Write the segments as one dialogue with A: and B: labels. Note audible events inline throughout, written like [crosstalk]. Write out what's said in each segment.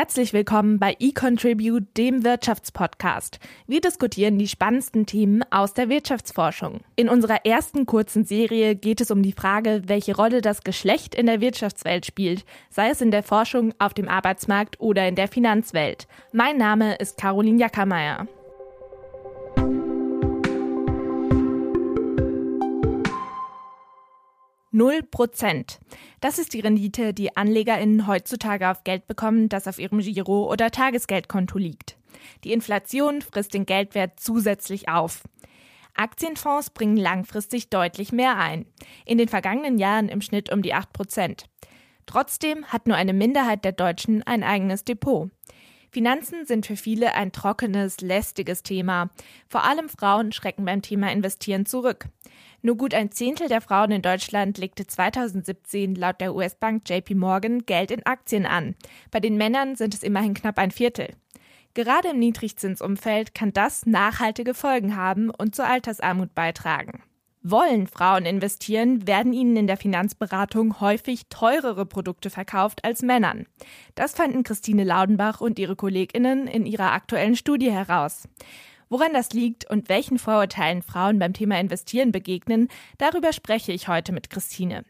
A: Herzlich willkommen bei eContribute, dem Wirtschaftspodcast. Wir diskutieren die spannendsten Themen aus der Wirtschaftsforschung. In unserer ersten kurzen Serie geht es um die Frage, welche Rolle das Geschlecht in der Wirtschaftswelt spielt, sei es in der Forschung, auf dem Arbeitsmarkt oder in der Finanzwelt. Mein Name ist Caroline Jackermeier. Null Prozent. Das ist die Rendite, die AnlegerInnen heutzutage auf Geld bekommen, das auf ihrem Giro- oder Tagesgeldkonto liegt. Die Inflation frisst den Geldwert zusätzlich auf. Aktienfonds bringen langfristig deutlich mehr ein. In den vergangenen Jahren im Schnitt um die 8 Prozent. Trotzdem hat nur eine Minderheit der Deutschen ein eigenes Depot. Finanzen sind für viele ein trockenes, lästiges Thema. Vor allem Frauen schrecken beim Thema Investieren zurück. Nur gut ein Zehntel der Frauen in Deutschland legte 2017 laut der US-Bank JP Morgan Geld in Aktien an. Bei den Männern sind es immerhin knapp ein Viertel. Gerade im Niedrigzinsumfeld kann das nachhaltige Folgen haben und zur Altersarmut beitragen. Wollen Frauen investieren, werden ihnen in der Finanzberatung häufig teurere Produkte verkauft als Männern. Das fanden Christine Laudenbach und ihre Kolleginnen in ihrer aktuellen Studie heraus. Woran das liegt und welchen Vorurteilen Frauen beim Thema Investieren begegnen, darüber spreche ich heute mit Christine.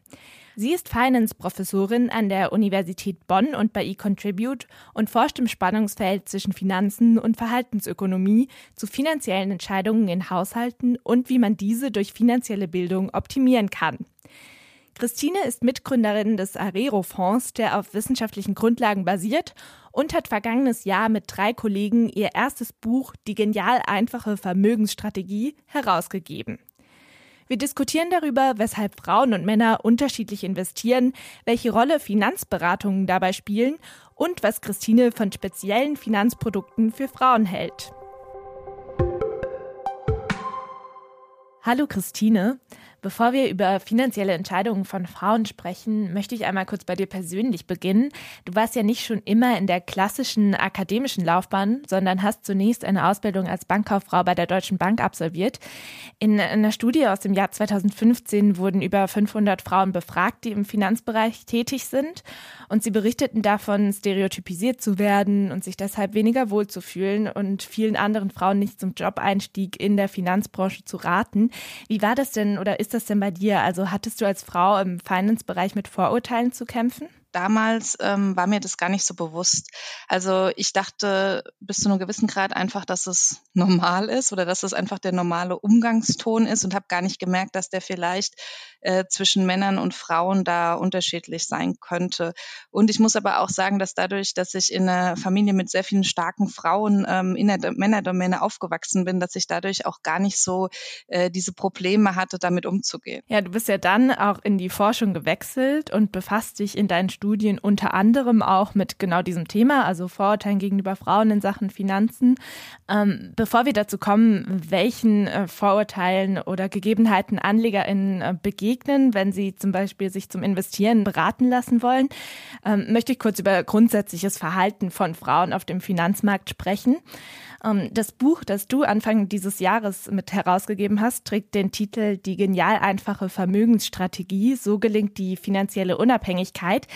A: Sie ist Finance-Professorin an der Universität Bonn und bei eContribute und forscht im Spannungsfeld zwischen Finanzen und Verhaltensökonomie zu finanziellen Entscheidungen in Haushalten und wie man diese durch finanzielle Bildung optimieren kann. Christine ist Mitgründerin des Arero-Fonds, der auf wissenschaftlichen Grundlagen basiert und hat vergangenes Jahr mit drei Kollegen ihr erstes Buch Die genial einfache Vermögensstrategie herausgegeben. Wir diskutieren darüber, weshalb Frauen und Männer unterschiedlich investieren, welche Rolle Finanzberatungen dabei spielen und was Christine von speziellen Finanzprodukten für Frauen hält. Hallo Christine. Bevor wir über finanzielle Entscheidungen von Frauen sprechen, möchte ich einmal kurz bei dir persönlich beginnen. Du warst ja nicht schon immer in der klassischen akademischen Laufbahn, sondern hast zunächst eine Ausbildung als Bankkauffrau bei der Deutschen Bank absolviert. In einer Studie aus dem Jahr 2015 wurden über 500 Frauen befragt, die im Finanzbereich tätig sind. Und sie berichteten davon, stereotypisiert zu werden und sich deshalb weniger wohlzufühlen und vielen anderen Frauen nicht zum Jobeinstieg in der Finanzbranche zu raten. Wie war das denn oder ist ist das denn bei dir? Also hattest du als Frau im Finance-Bereich mit Vorurteilen zu kämpfen?
B: Damals ähm, war mir das gar nicht so bewusst. Also ich dachte bis zu einem gewissen Grad einfach, dass es normal ist oder dass es einfach der normale Umgangston ist und habe gar nicht gemerkt, dass der vielleicht äh, zwischen Männern und Frauen da unterschiedlich sein könnte. Und ich muss aber auch sagen, dass dadurch, dass ich in einer Familie mit sehr vielen starken Frauen ähm, in der Männerdomäne aufgewachsen bin, dass ich dadurch auch gar nicht so äh, diese Probleme hatte, damit umzugehen.
A: Ja, du bist ja dann auch in die Forschung gewechselt und befasst dich in deinen Studien unter anderem auch mit genau diesem Thema, also Vorurteilen gegenüber Frauen in Sachen Finanzen. Ähm, bevor wir dazu kommen, welchen äh, Vorurteilen oder Gegebenheiten AnlegerInnen äh, begegnen, wenn sie zum Beispiel sich zum Investieren beraten lassen wollen, ähm, möchte ich kurz über grundsätzliches Verhalten von Frauen auf dem Finanzmarkt sprechen. Ähm, das Buch, das du Anfang dieses Jahres mit herausgegeben hast, trägt den Titel Die genial einfache Vermögensstrategie. So gelingt die finanzielle Unabhängigkeit.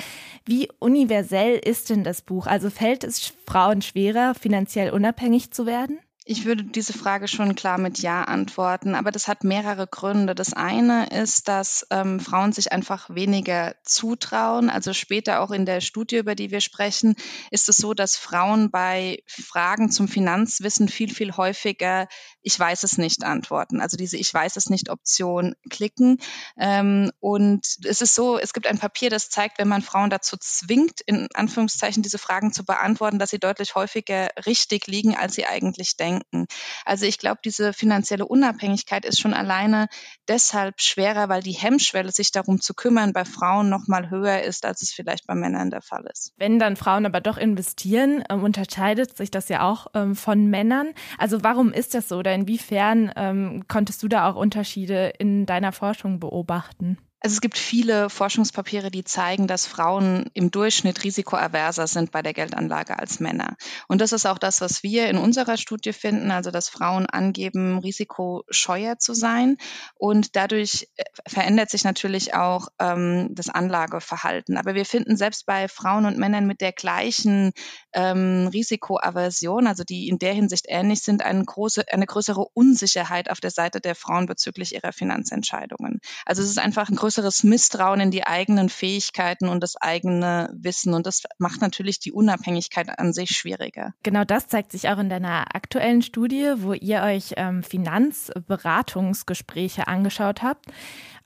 A: Wie universell ist denn das Buch? Also fällt es Frauen schwerer, finanziell unabhängig zu werden?
B: Ich würde diese Frage schon klar mit Ja antworten, aber das hat mehrere Gründe. Das eine ist, dass ähm, Frauen sich einfach weniger zutrauen. Also später auch in der Studie, über die wir sprechen, ist es so, dass Frauen bei Fragen zum Finanzwissen viel, viel häufiger Ich weiß es nicht antworten. Also diese Ich weiß es nicht Option klicken. Ähm, und es ist so, es gibt ein Papier, das zeigt, wenn man Frauen dazu zwingt, in Anführungszeichen diese Fragen zu beantworten, dass sie deutlich häufiger richtig liegen, als sie eigentlich denken. Also ich glaube, diese finanzielle Unabhängigkeit ist schon alleine deshalb schwerer, weil die Hemmschwelle, sich darum zu kümmern, bei Frauen noch mal höher ist, als es vielleicht bei Männern der Fall ist.
A: Wenn dann Frauen aber doch investieren, ähm, unterscheidet sich das ja auch ähm, von Männern. Also warum ist das so oder inwiefern ähm, konntest du da auch Unterschiede in deiner Forschung beobachten?
B: Also es gibt viele Forschungspapiere, die zeigen, dass Frauen im Durchschnitt risikoaverser sind bei der Geldanlage als Männer. Und das ist auch das, was wir in unserer Studie finden, also dass Frauen angeben, risikoscheuer zu sein. Und dadurch äh, verändert sich natürlich auch ähm, das Anlageverhalten. Aber wir finden selbst bei Frauen und Männern mit der gleichen ähm, Risikoaversion, also die in der Hinsicht ähnlich sind, eine, große, eine größere Unsicherheit auf der Seite der Frauen bezüglich ihrer Finanzentscheidungen. Also es ist einfach ein größeres Misstrauen in die eigenen Fähigkeiten und das eigene Wissen. Und das macht natürlich die Unabhängigkeit an sich schwieriger.
A: Genau das zeigt sich auch in deiner aktuellen Studie, wo ihr euch ähm, Finanzberatungsgespräche angeschaut habt.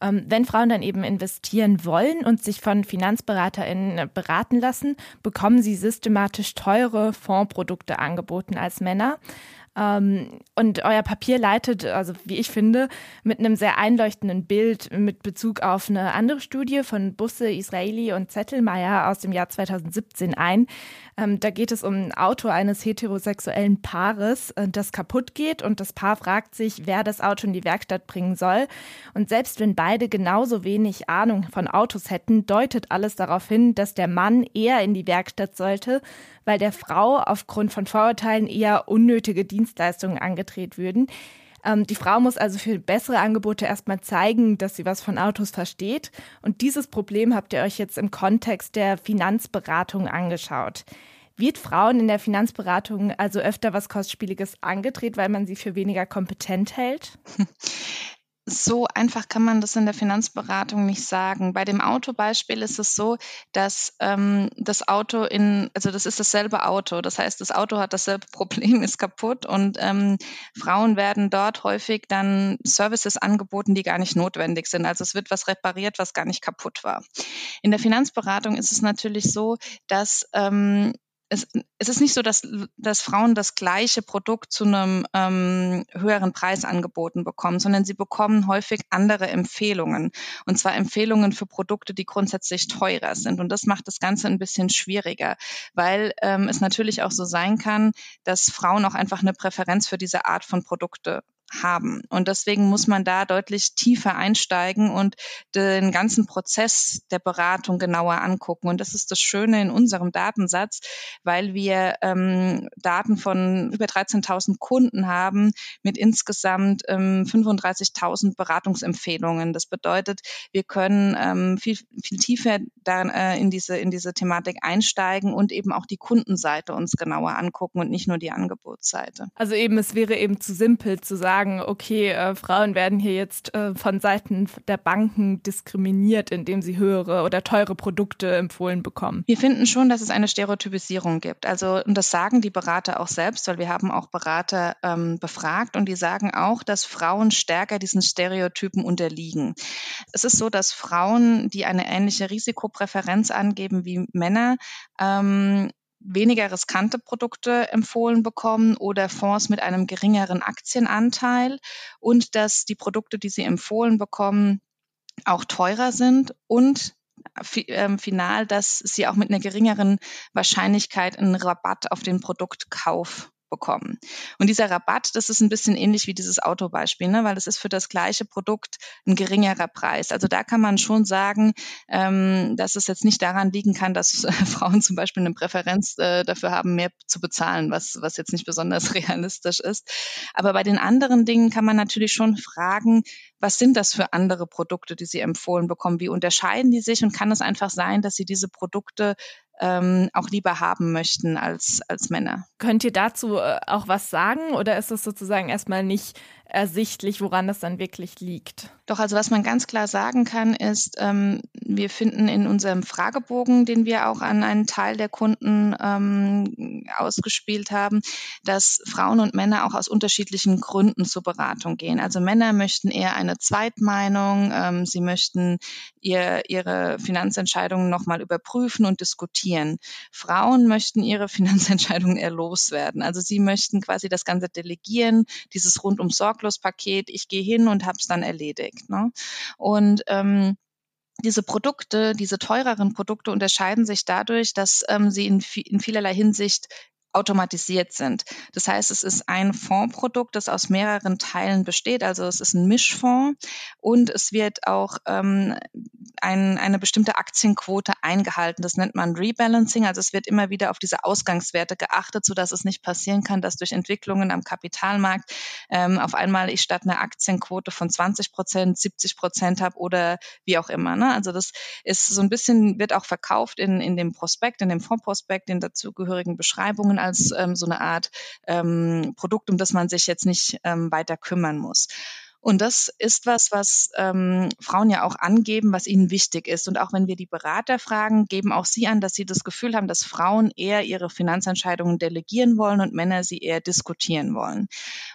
A: Ähm, wenn Frauen dann eben investieren wollen und sich von FinanzberaterInnen beraten lassen, bekommen sie systematisch teure Fondsprodukte angeboten als Männer. Ähm, und euer Papier leitet, also wie ich finde, mit einem sehr einleuchtenden Bild mit Bezug auf eine andere Studie von Busse, Israeli und Zettelmeier aus dem Jahr 2017 ein. Ähm, da geht es um ein Auto eines heterosexuellen Paares, äh, das kaputt geht und das Paar fragt sich, wer das Auto in die Werkstatt bringen soll. Und selbst wenn beide genauso wenig Ahnung von Autos hätten, deutet alles darauf hin, dass der Mann eher in die Werkstatt sollte, weil der Frau aufgrund von Vorurteilen eher unnötige Dienstleistungen angedreht würden. Ähm, die Frau muss also für bessere Angebote erstmal zeigen, dass sie was von Autos versteht. Und dieses Problem habt ihr euch jetzt im Kontext der Finanzberatung angeschaut. Wird Frauen in der Finanzberatung also öfter was Kostspieliges angedreht, weil man sie für weniger kompetent hält? [laughs]
B: so einfach kann man das in der Finanzberatung nicht sagen. Bei dem Autobeispiel ist es so, dass ähm, das Auto in, also das ist dasselbe Auto. Das heißt, das Auto hat dasselbe [laughs] Problem, ist kaputt und ähm, Frauen werden dort häufig dann Services angeboten, die gar nicht notwendig sind. Also es wird was repariert, was gar nicht kaputt war. In der Finanzberatung ist es natürlich so, dass ähm, es, es ist nicht so, dass, dass Frauen das gleiche Produkt zu einem ähm, höheren Preis angeboten bekommen, sondern sie bekommen häufig andere Empfehlungen. Und zwar Empfehlungen für Produkte, die grundsätzlich teurer sind. Und das macht das Ganze ein bisschen schwieriger, weil ähm, es natürlich auch so sein kann, dass Frauen auch einfach eine Präferenz für diese Art von Produkte haben. Und deswegen muss man da deutlich tiefer einsteigen und den ganzen Prozess der Beratung genauer angucken. Und das ist das Schöne in unserem Datensatz, weil wir ähm, Daten von über 13.000 Kunden haben mit insgesamt ähm, 35.000 Beratungsempfehlungen. Das bedeutet, wir können ähm, viel, viel tiefer da, äh, in, diese, in diese Thematik einsteigen und eben auch die Kundenseite uns genauer angucken und nicht nur die Angebotsseite.
A: Also eben, es wäre eben zu simpel zu sagen, sagen, okay, äh, Frauen werden hier jetzt äh, von Seiten der Banken diskriminiert, indem sie höhere oder teure Produkte empfohlen bekommen?
B: Wir finden schon, dass es eine Stereotypisierung gibt. Also, und das sagen die Berater auch selbst, weil wir haben auch Berater ähm, befragt und die sagen auch, dass Frauen stärker diesen Stereotypen unterliegen. Es ist so, dass Frauen, die eine ähnliche Risikopräferenz angeben wie Männer, ähm, weniger riskante Produkte empfohlen bekommen oder Fonds mit einem geringeren Aktienanteil und dass die Produkte, die sie empfohlen bekommen, auch teurer sind und ähm, final, dass sie auch mit einer geringeren Wahrscheinlichkeit einen Rabatt auf den Produktkauf bekommen. Und dieser Rabatt, das ist ein bisschen ähnlich wie dieses Autobeispiel, ne? weil es ist für das gleiche Produkt ein geringerer Preis. Also da kann man schon sagen, ähm, dass es jetzt nicht daran liegen kann, dass äh, [laughs] Frauen zum Beispiel eine Präferenz äh, dafür haben, mehr zu bezahlen, was, was jetzt nicht besonders [laughs] realistisch ist. Aber bei den anderen Dingen kann man natürlich schon fragen, was sind das für andere Produkte, die sie empfohlen bekommen? Wie unterscheiden die sich? Und kann es einfach sein, dass sie diese Produkte ähm, auch lieber haben möchten als, als Männer.
A: Könnt ihr dazu äh, auch was sagen oder ist es sozusagen erstmal nicht ersichtlich, woran das dann wirklich liegt?
B: Doch, also was man ganz klar sagen kann, ist, ähm, wir finden in unserem Fragebogen, den wir auch an einen Teil der Kunden ähm, ausgespielt haben, dass Frauen und Männer auch aus unterschiedlichen Gründen zur Beratung gehen. Also Männer möchten eher eine Zweitmeinung, ähm, sie möchten ihr, ihre Finanzentscheidungen nochmal überprüfen und diskutieren. Frauen möchten ihre [laughs] Finanzentscheidungen eher loswerden. Also sie möchten quasi das Ganze delegieren, dieses rundum Sorglospaket, ich gehe hin und habe es dann erledigt. Ne? Und ähm, diese Produkte, diese teureren Produkte unterscheiden sich dadurch, dass ähm, sie in, in vielerlei Hinsicht automatisiert sind. Das heißt, es ist ein Fondsprodukt, das aus mehreren Teilen besteht. Also es ist ein Mischfonds und es wird auch ähm, ein, eine bestimmte Aktienquote eingehalten. Das nennt man Rebalancing. Also es wird immer wieder auf diese Ausgangswerte geachtet, sodass es nicht passieren kann, dass durch Entwicklungen am Kapitalmarkt ähm, auf einmal ich statt einer Aktienquote von 20 Prozent 70 Prozent habe oder wie auch immer. Ne? Also das ist so ein bisschen, wird auch verkauft in, in dem Prospekt, in dem Fondsprospekt, in dazugehörigen Beschreibungen als ähm, so eine Art ähm, Produkt, um das man sich jetzt nicht ähm, weiter kümmern muss. Und das ist was, was ähm, Frauen ja auch angeben, was ihnen wichtig ist. Und auch wenn wir die Berater fragen, geben auch sie an, dass sie das Gefühl haben, dass Frauen eher ihre Finanzentscheidungen delegieren wollen und Männer sie eher diskutieren wollen.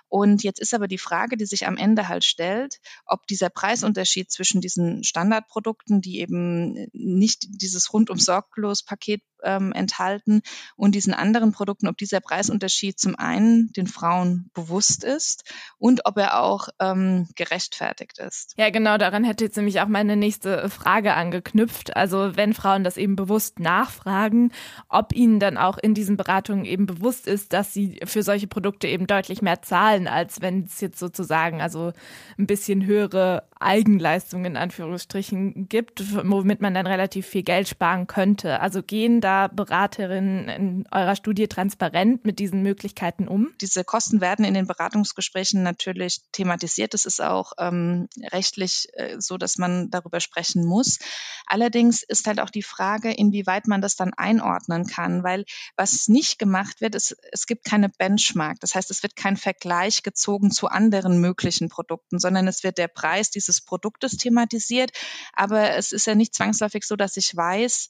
B: Und jetzt ist aber die Frage, die sich am Ende halt stellt, ob dieser Preisunterschied zwischen diesen Standardprodukten, die eben nicht dieses rundum sorglos Paket ähm, enthalten und diesen anderen Produkten, ob dieser Preisunterschied zum einen den Frauen bewusst ist und ob er auch ähm, gerechtfertigt ist.
A: Ja, genau, daran hätte jetzt nämlich auch meine nächste Frage angeknüpft. Also wenn Frauen das eben bewusst nachfragen, ob ihnen dann auch in diesen Beratungen eben bewusst ist, dass sie für solche Produkte eben deutlich mehr zahlen, als wenn es jetzt sozusagen also ein bisschen höhere Eigenleistungen in Anführungsstrichen gibt, womit man dann relativ viel Geld sparen könnte. Also gehen da da Beraterinnen in eurer Studie transparent mit diesen Möglichkeiten um?
B: Diese Kosten werden in den Beratungsgesprächen natürlich thematisiert. Es ist auch ähm, rechtlich äh, so, dass man darüber sprechen muss. Allerdings ist halt auch die Frage, inwieweit man das dann einordnen kann, weil was nicht gemacht wird, ist, es gibt keine Benchmark. Das heißt, es wird kein Vergleich gezogen zu anderen möglichen Produkten, sondern es wird der Preis dieses Produktes thematisiert. Aber es ist ja nicht zwangsläufig so, dass ich weiß,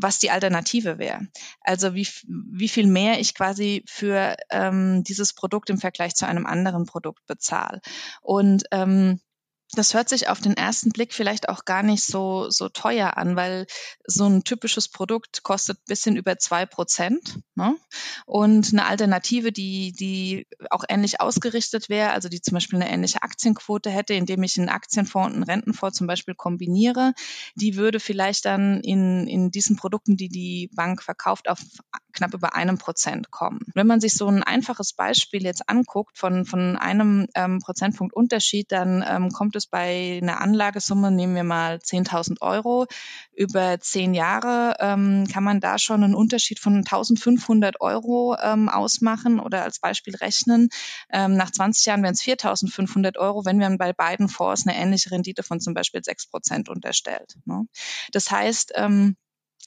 B: was die Alternative wäre. Also wie, wie viel mehr ich quasi für ähm, dieses Produkt im Vergleich zu einem anderen Produkt bezahle. Und ähm, das hört sich auf den ersten Blick vielleicht auch gar nicht so, so teuer an, weil so ein typisches Produkt kostet bisschen über zwei Prozent. Ne? Und eine Alternative, die, die auch ähnlich ausgerichtet wäre, also die zum Beispiel eine ähnliche Aktienquote hätte, indem ich einen Aktienfonds und einen Rentenfonds zum Beispiel kombiniere, die würde vielleicht dann in, in diesen Produkten, die die Bank verkauft, auf knapp über einem Prozent kommen. Wenn man sich so ein einfaches Beispiel jetzt anguckt von, von einem ähm, Prozentpunkt Unterschied, dann ähm, kommt es bei einer Anlagesumme, nehmen wir mal 10.000 Euro, über zehn Jahre ähm, kann man da schon einen Unterschied von 1.500 Euro ähm, ausmachen oder als Beispiel rechnen. Ähm, nach 20 Jahren wären es 4.500 Euro, wenn man bei beiden Fonds eine ähnliche Rendite von zum Beispiel 6 Prozent unterstellt. Ne? Das heißt, ähm,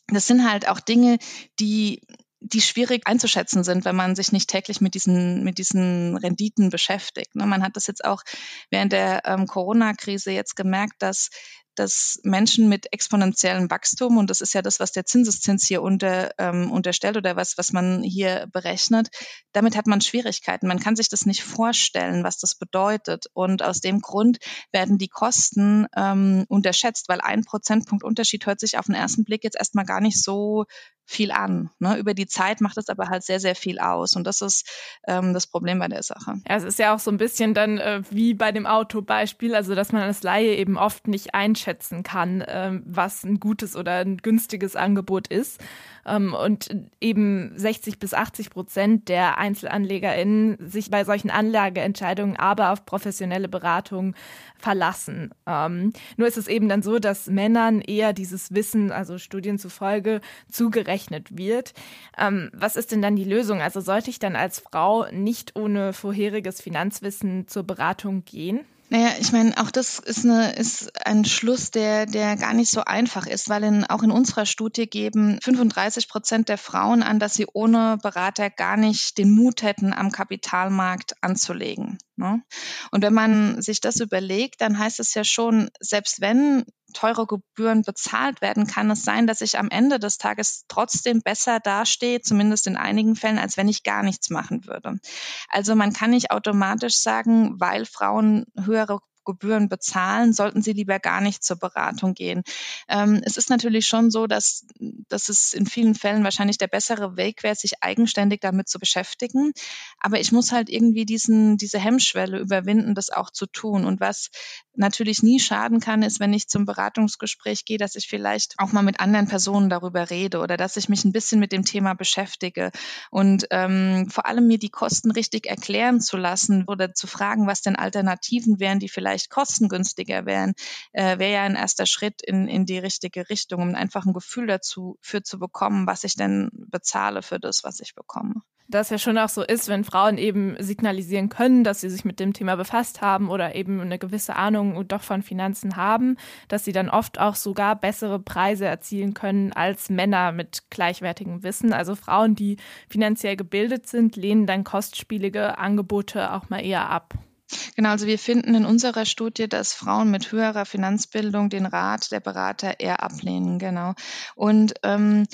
B: das sind halt auch Dinge, die die schwierig einzuschätzen sind, wenn man sich nicht täglich mit diesen, mit diesen Renditen beschäftigt. Ne? Man hat das jetzt auch während der ähm, Corona-Krise jetzt gemerkt, dass dass Menschen mit exponentiellem Wachstum, und das ist ja das, was der Zinseszins hier unter, ähm, unterstellt oder was, was man hier berechnet, damit hat man Schwierigkeiten. Man kann sich das nicht vorstellen, was das bedeutet. Und aus dem Grund werden die Kosten ähm, unterschätzt, weil ein Prozentpunkt Unterschied hört sich auf den ersten Blick jetzt erstmal gar nicht so viel an. Ne? Über die Zeit macht es aber halt sehr, sehr viel aus. Und das ist ähm, das Problem bei der Sache.
A: Ja, es ist ja auch so ein bisschen dann äh, wie bei dem Autobeispiel, also dass man als Laie eben oft nicht einschätzen kann, äh, was ein gutes oder ein günstiges Angebot ist. Ähm, und eben 60 bis 80 Prozent der EinzelanlegerInnen sich bei solchen Anlageentscheidungen aber auf professionelle Beratung verlassen. Ähm, nur ist es eben dann so, dass Männern eher dieses Wissen, also Studien zufolge, zugerechnet wird. Ähm, was ist denn dann die Lösung? Also sollte ich dann als Frau nicht ohne vorheriges Finanzwissen zur Beratung gehen?
B: Naja, ich meine, auch das ist, eine, ist ein Schluss, der, der gar nicht so einfach ist, weil in, auch in unserer Studie geben 35 Prozent der Frauen an, dass sie ohne Berater gar nicht den Mut hätten, am Kapitalmarkt anzulegen. Ne? Und wenn man sich das überlegt, dann heißt es ja schon, selbst wenn teure Gebühren bezahlt werden, kann es sein, dass ich am Ende des Tages trotzdem besser dastehe, zumindest in einigen Fällen, als wenn ich gar nichts machen würde. Also man kann nicht automatisch sagen, weil Frauen höhere Gebühren bezahlen, sollten sie lieber gar nicht zur Beratung gehen. Ähm, es ist natürlich schon so, dass, dass es in vielen Fällen wahrscheinlich der bessere Weg wäre, sich eigenständig damit zu beschäftigen. Aber ich muss halt irgendwie diesen, diese Hemmschwelle überwinden, das auch zu tun. Und was, natürlich nie schaden kann, ist, wenn ich zum Beratungsgespräch gehe, dass ich vielleicht auch mal mit anderen Personen darüber rede oder dass ich mich ein bisschen mit dem Thema beschäftige und ähm, vor allem mir die Kosten richtig erklären zu lassen oder zu fragen, was denn Alternativen wären, die vielleicht kostengünstiger wären, äh, wäre ja ein erster Schritt in, in die richtige Richtung, um einfach ein Gefühl dazu für zu bekommen, was ich denn bezahle für das, was ich bekomme
A: das ja schon auch so ist, wenn Frauen eben signalisieren können, dass sie sich mit dem Thema befasst haben oder eben eine gewisse Ahnung doch von Finanzen haben, dass sie dann oft auch sogar bessere Preise erzielen können als Männer mit gleichwertigem Wissen. Also Frauen, die finanziell gebildet sind, lehnen dann kostspielige Angebote auch mal eher ab.
B: Genau, also wir finden in unserer Studie, dass Frauen mit höherer Finanzbildung den Rat der Berater eher ablehnen, genau. Und ähm,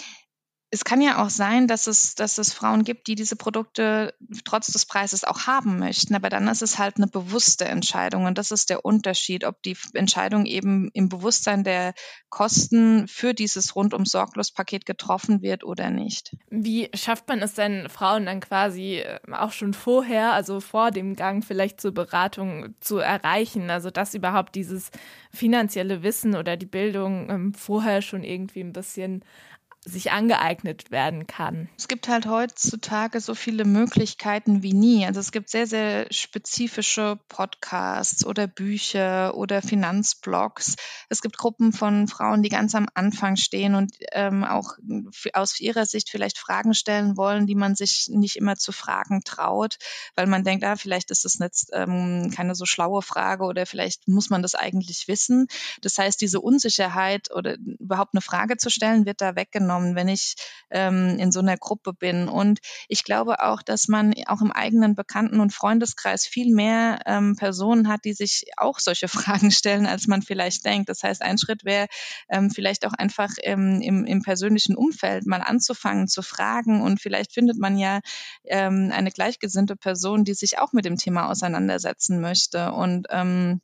B: es kann ja auch sein, dass es, dass es Frauen gibt, die diese Produkte trotz des Preises auch haben möchten. Aber dann ist es halt eine bewusste Entscheidung. Und das ist der Unterschied, ob die Entscheidung eben im Bewusstsein der Kosten für dieses rundum sorglos Paket getroffen wird oder nicht.
A: Wie schafft man es denn, Frauen dann quasi äh, auch schon vorher, also vor dem Gang vielleicht zur Beratung zu erreichen? Also, dass überhaupt dieses finanzielle Wissen oder die Bildung ähm, vorher schon irgendwie ein bisschen sich angeeignet werden kann.
B: Es gibt halt heutzutage so viele Möglichkeiten wie nie. Also es gibt sehr, sehr spezifische Podcasts oder Bücher oder Finanzblogs. Es gibt Gruppen von Frauen, die ganz am Anfang stehen und ähm, auch aus ihrer Sicht vielleicht Fragen stellen wollen, die man sich nicht immer zu fragen traut, weil man denkt, ah, vielleicht ist das jetzt ähm, keine so schlaue Frage oder vielleicht muss man das eigentlich wissen. Das heißt, diese Unsicherheit oder überhaupt eine Frage zu stellen, wird da weggenommen wahrgenommen, wenn ich ähm, in so einer Gruppe bin. Und ich glaube auch, dass man auch im eigenen Bekannten- und Freundeskreis viel mehr ähm, Personen hat, die sich auch solche [laughs] Fragen stellen, als man vielleicht denkt. Das heißt, ein Schritt wäre ähm, vielleicht auch einfach ähm, im, im persönlichen Umfeld mal anzufangen zu fragen und vielleicht findet man ja ähm, eine gleichgesinnte Person, die sich auch mit dem Thema auseinandersetzen möchte. Und ähm,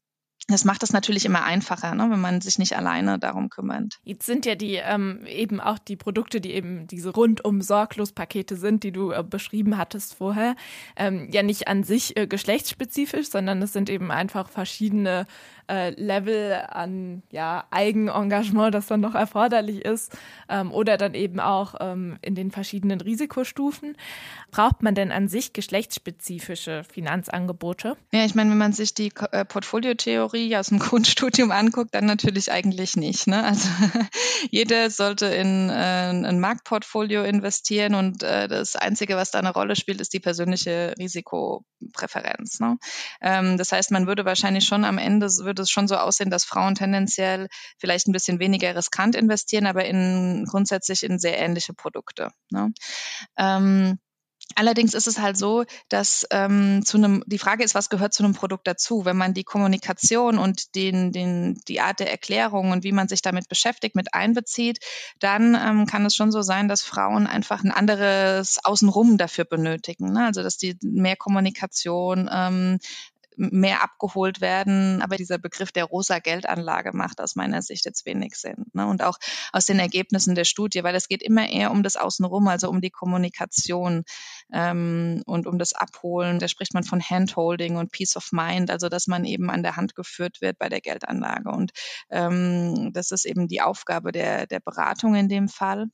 B: das macht es natürlich immer einfacher, ne, wenn man sich nicht alleine darum kümmert.
A: Jetzt sind ja die ähm, eben auch die Produkte, die eben diese rundum sorglos Pakete sind, die du äh, beschrieben hattest vorher, ähm, ja nicht an sich äh, geschlechtsspezifisch, sondern es sind eben einfach verschiedene äh, Level an ja, Eigenengagement, das dann noch erforderlich ist, ähm, oder dann eben auch ähm, in den verschiedenen Risikostufen. Braucht man denn an sich geschlechtsspezifische Finanzangebote?
B: Ja, ich meine, wenn man sich die äh, Portfoliotheorie aus dem [laughs] Grundstudium anguckt, dann natürlich eigentlich nicht. Ne? Also [laughs] jeder sollte in äh, ein Marktportfolio investieren und äh, das Einzige, was da eine Rolle spielt, ist die persönliche Risikopräferenz. Ne? Ähm, das heißt, man würde wahrscheinlich schon am Ende würde es schon so aussehen, dass Frauen tendenziell vielleicht ein bisschen weniger riskant investieren, aber in grundsätzlich in sehr ähnliche Produkte. Ne? Ähm, Allerdings ist es halt so, dass ähm, zu einem, die Frage ist, was gehört zu einem Produkt dazu? Wenn man die Kommunikation und den, den, die Art der Erklärung und wie man sich damit beschäftigt, mit einbezieht, dann ähm, kann es schon so sein, dass Frauen einfach ein anderes Außenrum dafür benötigen. Ne? Also dass die mehr Kommunikation, ähm, mehr abgeholt werden. Aber dieser Begriff der rosa Geldanlage macht aus meiner Sicht jetzt wenig Sinn. Ne? Und auch aus den Ergebnissen der Studie, weil es geht immer eher um das Außenrum, also um die Kommunikation ähm, und um das Abholen. Da spricht man von Handholding und Peace of Mind, also dass man eben an der Hand geführt wird bei der Geldanlage. Und ähm, das ist eben die Aufgabe der, der Beratung in dem Fall.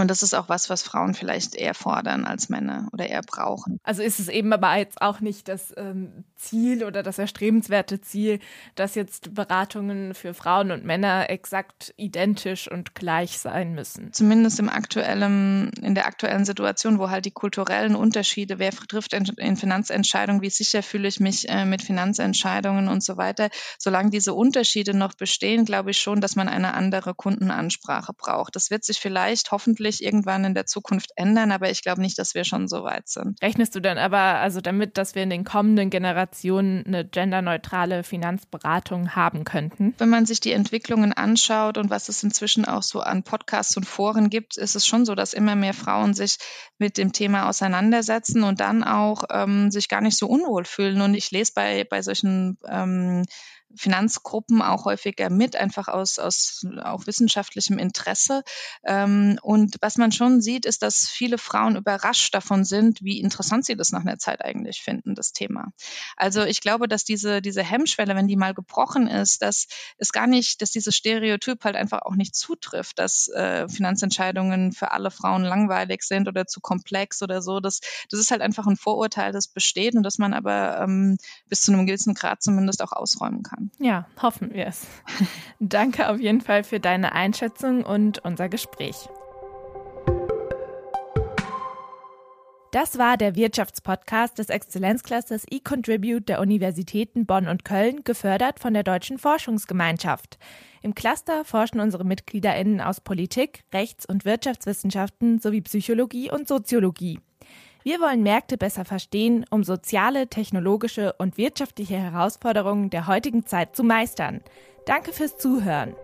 B: Und das ist auch was, was Frauen vielleicht eher fordern als Männer oder eher brauchen.
A: Also ist es eben aber jetzt auch nicht das ähm, Ziel oder das erstrebenswerte Ziel, dass jetzt Beratungen für Frauen und Männer exakt identisch und gleich sein müssen.
B: Zumindest im aktuellen, in der aktuellen Situation, wo halt die kulturellen Unterschiede, wer trifft in, in Finanzentscheidungen, wie sicher fühle ich mich äh, mit Finanzentscheidungen und so weiter. Solange diese Unterschiede noch bestehen, glaube ich schon, dass man eine andere Kundenansprache braucht. Das wird sich vielleicht hoffentlich hoffentlich irgendwann in der Zukunft ändern, aber ich glaube nicht, dass wir schon so weit sind.
A: Rechnest du denn aber also damit, dass wir in den kommenden Generationen eine genderneutrale Finanzberatung haben könnten?
B: Wenn man sich die Entwicklungen anschaut und was es inzwischen auch so an Podcasts und Foren gibt, ist es schon so, dass immer mehr Frauen sich mit dem Thema auseinandersetzen und dann auch ähm, sich gar nicht so unwohl fühlen. Und ich lese bei, bei solchen ähm, Finanzgruppen auch häufiger mit, einfach aus, aus auch wissenschaftlichem Interesse. Ähm, und was man schon sieht, ist, dass viele Frauen überrascht davon sind, wie interessant sie das nach einer Zeit eigentlich finden, das Thema. Also ich glaube, dass diese, diese Hemmschwelle, wenn die mal gebrochen ist, dass es gar nicht, dass dieses Stereotyp halt einfach auch nicht zutrifft, dass äh, Finanzentscheidungen für alle Frauen langweilig sind oder zu komplex oder so. Das, das ist halt einfach ein Vorurteil, das besteht und das man aber ähm, bis zu einem gewissen Grad zumindest auch ausräumen kann.
A: Ja, hoffen wir es. [laughs] Danke auf jeden Fall für deine Einschätzung und unser Gespräch. Das war der Wirtschaftspodcast des Exzellenzclusters eContribute der Universitäten Bonn und Köln, gefördert von der Deutschen Forschungsgemeinschaft. Im Cluster forschen unsere MitgliederInnen aus Politik, Rechts- und Wirtschaftswissenschaften sowie Psychologie und Soziologie. Wir wollen Märkte besser verstehen, um soziale, technologische und wirtschaftliche Herausforderungen der heutigen Zeit zu meistern. Danke fürs Zuhören.